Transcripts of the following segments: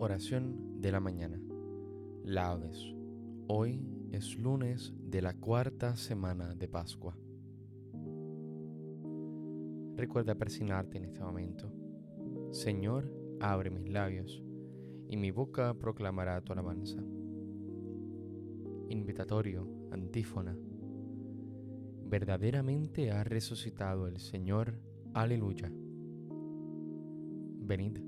Oración de la mañana. Laudes. Hoy es lunes de la cuarta semana de Pascua. Recuerda persignarte en este momento. Señor, abre mis labios, y mi boca proclamará tu alabanza. Invitatorio, antífona. Verdaderamente ha resucitado el Señor. Aleluya. Venid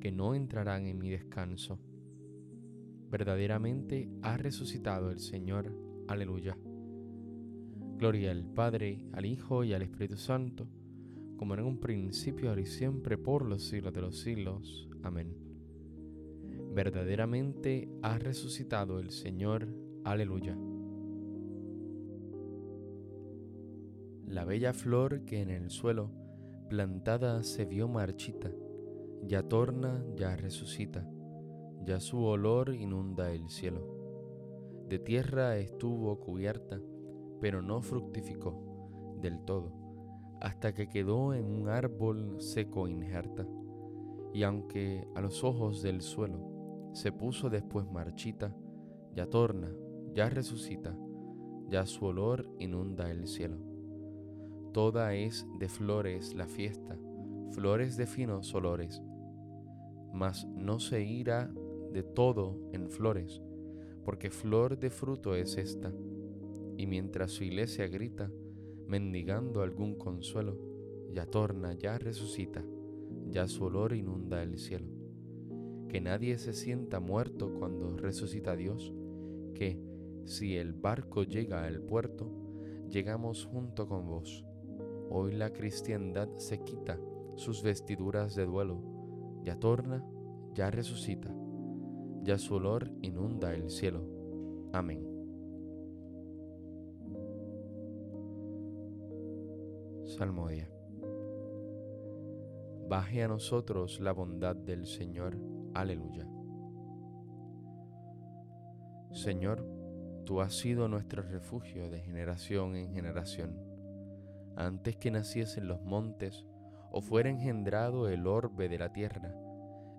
que no entrarán en mi descanso. Verdaderamente ha resucitado el Señor. Aleluya. Gloria al Padre, al Hijo y al Espíritu Santo, como en un principio, ahora y siempre, por los siglos de los siglos. Amén. Verdaderamente ha resucitado el Señor. Aleluya. La bella flor que en el suelo plantada se vio marchita, ya torna, ya resucita, ya su olor inunda el cielo. De tierra estuvo cubierta, pero no fructificó del todo, hasta que quedó en un árbol seco injerta, y aunque a los ojos del suelo se puso después marchita, ya torna, ya resucita, ya su olor inunda el cielo. Toda es de flores la fiesta, flores de finos olores, mas no se irá de todo en flores, porque flor de fruto es esta. Y mientras su iglesia grita, mendigando algún consuelo, ya torna, ya resucita, ya su olor inunda el cielo. Que nadie se sienta muerto cuando resucita Dios, que si el barco llega al puerto, llegamos junto con vos. Hoy la cristiandad se quita sus vestiduras de duelo ya torna, ya resucita, ya su olor inunda el cielo. Amén. Salmodia. Baje a nosotros la bondad del Señor. Aleluya. Señor, tú has sido nuestro refugio de generación en generación. Antes que naciesen los montes, o fuera engendrado el orbe de la tierra.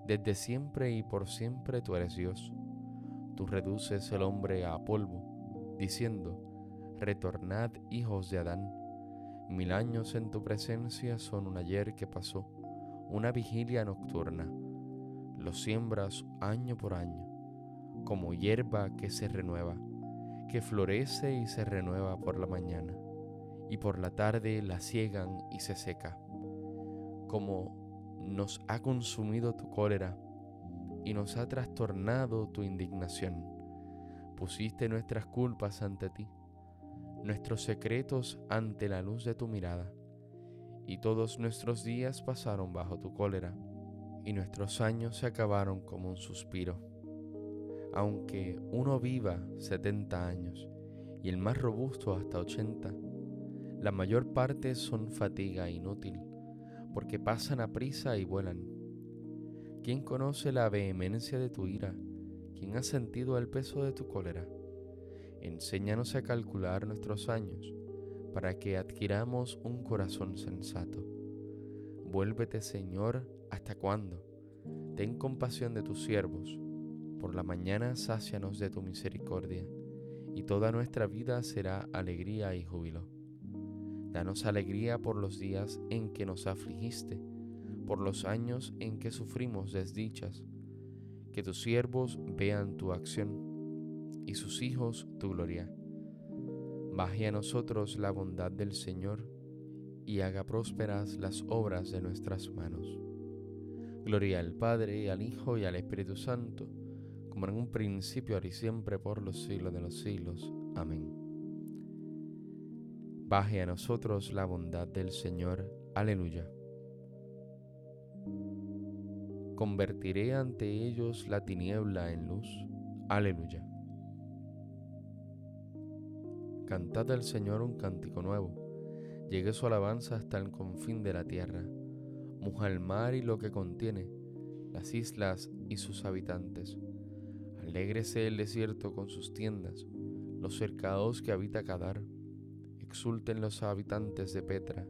Desde siempre y por siempre tú eres Dios. Tú reduces el hombre a polvo, diciendo, Retornad hijos de Adán. Mil años en tu presencia son un ayer que pasó, una vigilia nocturna. Lo siembras año por año, como hierba que se renueva, que florece y se renueva por la mañana, y por la tarde la ciegan y se seca como nos ha consumido tu cólera y nos ha trastornado tu indignación. Pusiste nuestras culpas ante ti, nuestros secretos ante la luz de tu mirada, y todos nuestros días pasaron bajo tu cólera, y nuestros años se acabaron como un suspiro. Aunque uno viva setenta años, y el más robusto hasta ochenta, la mayor parte son fatiga inútil porque pasan a prisa y vuelan. ¿Quién conoce la vehemencia de tu ira? ¿quién ha sentido el peso de tu cólera? Enséñanos a calcular nuestros años, para que adquiramos un corazón sensato. Vuélvete, Señor, ¿hasta cuándo? Ten compasión de tus siervos. Por la mañana sácianos de tu misericordia, y toda nuestra vida será alegría y júbilo. Danos alegría por los días en que nos afligiste, por los años en que sufrimos desdichas. Que tus siervos vean tu acción y sus hijos tu gloria. Baje a nosotros la bondad del Señor y haga prósperas las obras de nuestras manos. Gloria al Padre, al Hijo, y al Espíritu Santo, como en un principio, ahora y siempre, por los siglos de los siglos. Amén. Baje a nosotros la bondad del Señor. Aleluya. Convertiré ante ellos la tiniebla en luz. Aleluya. Cantad al Señor un cántico nuevo. Llegue su alabanza hasta el confín de la tierra. Muja el mar y lo que contiene, las islas y sus habitantes. Alégrese el desierto con sus tiendas, los cercados que habita Cadar exulten los habitantes de Petra,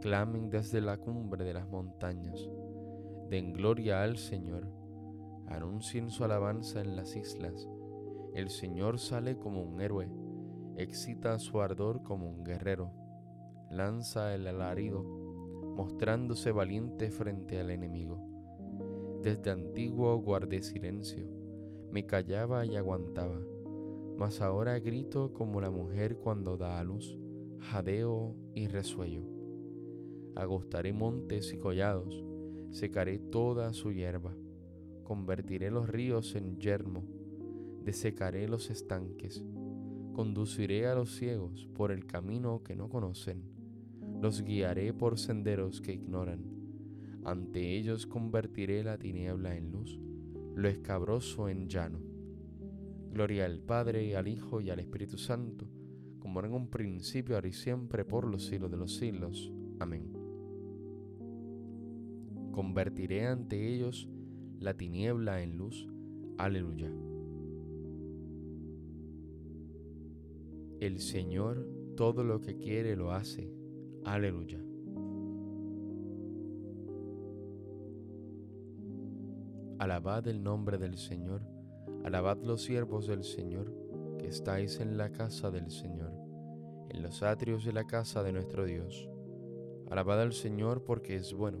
clamen desde la cumbre de las montañas, den gloria al Señor, anuncien su alabanza en las islas, el Señor sale como un héroe, excita su ardor como un guerrero, lanza el alarido, mostrándose valiente frente al enemigo. Desde antiguo guardé silencio, me callaba y aguantaba mas ahora grito como la mujer cuando da a luz, jadeo y resuello. Agostaré montes y collados, secaré toda su hierba, convertiré los ríos en yermo, desecaré los estanques, conduciré a los ciegos por el camino que no conocen, los guiaré por senderos que ignoran. Ante ellos convertiré la tiniebla en luz, lo escabroso en llano Gloria al Padre, al Hijo y al Espíritu Santo, como en un principio, ahora y siempre, por los siglos de los siglos. Amén. Convertiré ante ellos la tiniebla en luz. Aleluya. El Señor todo lo que quiere lo hace. Aleluya. Alabad el nombre del Señor Alabad los siervos del Señor, que estáis en la casa del Señor, en los atrios de la casa de nuestro Dios. Alabad al Señor porque es bueno,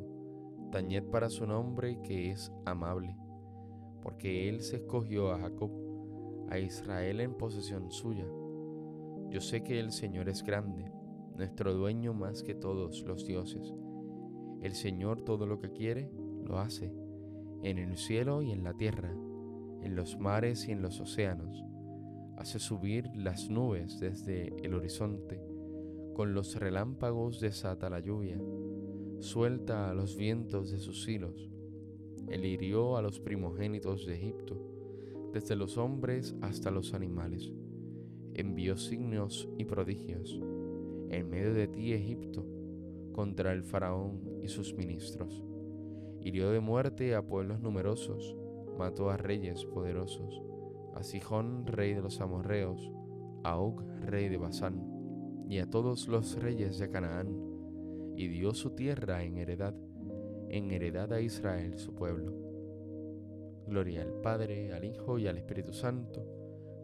tañed para su nombre que es amable, porque Él se escogió a Jacob, a Israel en posesión suya. Yo sé que el Señor es grande, nuestro dueño más que todos los dioses. El Señor todo lo que quiere, lo hace, en el cielo y en la tierra en los mares y en los océanos. Hace subir las nubes desde el horizonte. Con los relámpagos desata la lluvia. Suelta a los vientos de sus hilos. Él hirió a los primogénitos de Egipto, desde los hombres hasta los animales. Envió signos y prodigios en medio de ti, Egipto, contra el faraón y sus ministros. Hirió de muerte a pueblos numerosos mató a reyes poderosos, a Sijón, rey de los amorreos, a Og, rey de Basán, y a todos los reyes de Canaán, y dio su tierra en heredad, en heredad a Israel su pueblo. Gloria al Padre, al Hijo y al Espíritu Santo,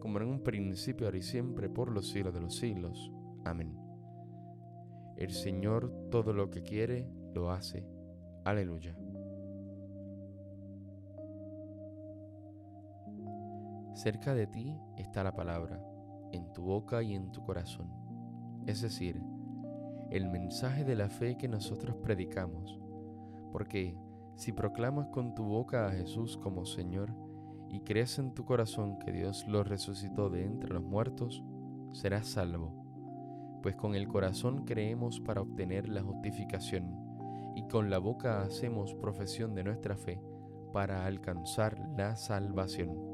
como en un principio, ahora y siempre, por los siglos de los siglos. Amén. El Señor todo lo que quiere, lo hace. Aleluya. Cerca de ti está la palabra, en tu boca y en tu corazón. Es decir, el mensaje de la fe que nosotros predicamos. Porque si proclamas con tu boca a Jesús como Señor y crees en tu corazón que Dios lo resucitó de entre los muertos, serás salvo. Pues con el corazón creemos para obtener la justificación y con la boca hacemos profesión de nuestra fe para alcanzar la salvación.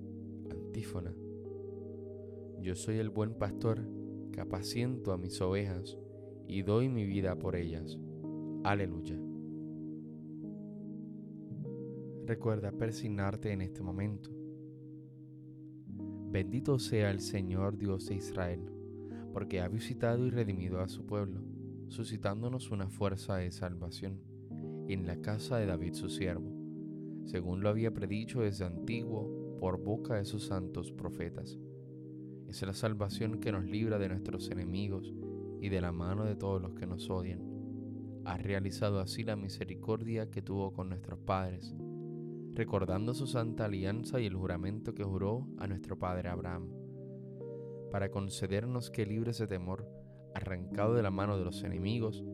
Yo soy el buen pastor que apaciento a mis ovejas y doy mi vida por ellas. Aleluya. Recuerda persignarte en este momento. Bendito sea el Señor Dios de Israel, porque ha visitado y redimido a su pueblo, suscitándonos una fuerza de salvación en la casa de David su siervo, según lo había predicho desde antiguo por boca de sus santos profetas. Es la salvación que nos libra de nuestros enemigos y de la mano de todos los que nos odian. Ha realizado así la misericordia que tuvo con nuestros padres, recordando su santa alianza y el juramento que juró a nuestro padre Abraham, para concedernos que libres de temor, arrancado de la mano de los enemigos,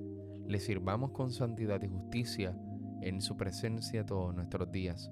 le sirvamos con santidad y justicia en su presencia todos nuestros días.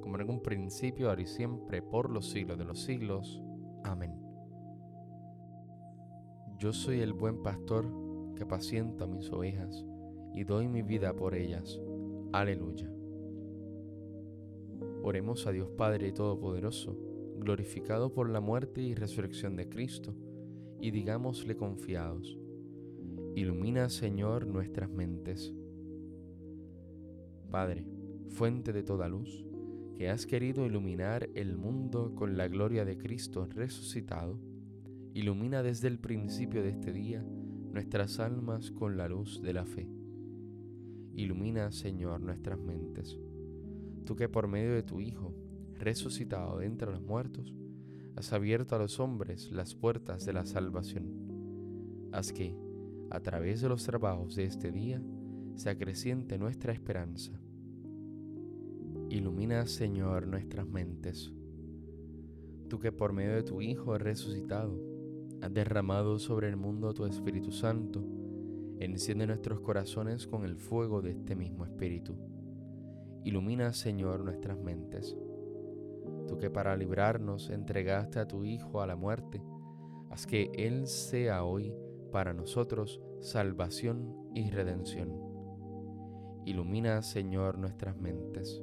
como en un principio, ahora y siempre, por los siglos de los siglos. Amén. Yo soy el buen pastor que apaciento a mis ovejas y doy mi vida por ellas. Aleluya. Oremos a Dios Padre Todopoderoso, glorificado por la muerte y resurrección de Cristo, y digámosle confiados, ilumina Señor nuestras mentes. Padre, fuente de toda luz, que has querido iluminar el mundo con la gloria de Cristo resucitado, ilumina desde el principio de este día nuestras almas con la luz de la fe. Ilumina, Señor, nuestras mentes. Tú que por medio de tu Hijo, resucitado de entre los muertos, has abierto a los hombres las puertas de la salvación. Haz que, a través de los trabajos de este día, se acreciente nuestra esperanza. Ilumina, Señor, nuestras mentes. Tú que por medio de tu Hijo resucitado, has derramado sobre el mundo tu Espíritu Santo, enciende nuestros corazones con el fuego de este mismo Espíritu. Ilumina, Señor, nuestras mentes. Tú que para librarnos entregaste a tu Hijo a la muerte, haz que Él sea hoy para nosotros salvación y redención. Ilumina, Señor, nuestras mentes.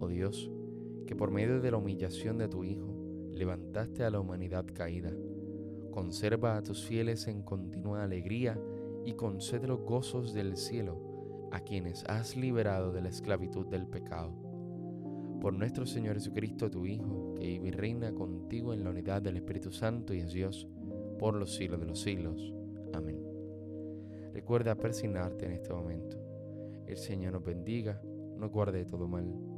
Oh Dios, que por medio de la humillación de tu Hijo, levantaste a la humanidad caída. Conserva a tus fieles en continua alegría y concede los gozos del cielo a quienes has liberado de la esclavitud del pecado. Por nuestro Señor Jesucristo, tu Hijo, que vive y reina contigo en la unidad del Espíritu Santo y es Dios, por los siglos de los siglos. Amén. Recuerda persignarte en este momento. El Señor nos bendiga, nos guarde de todo mal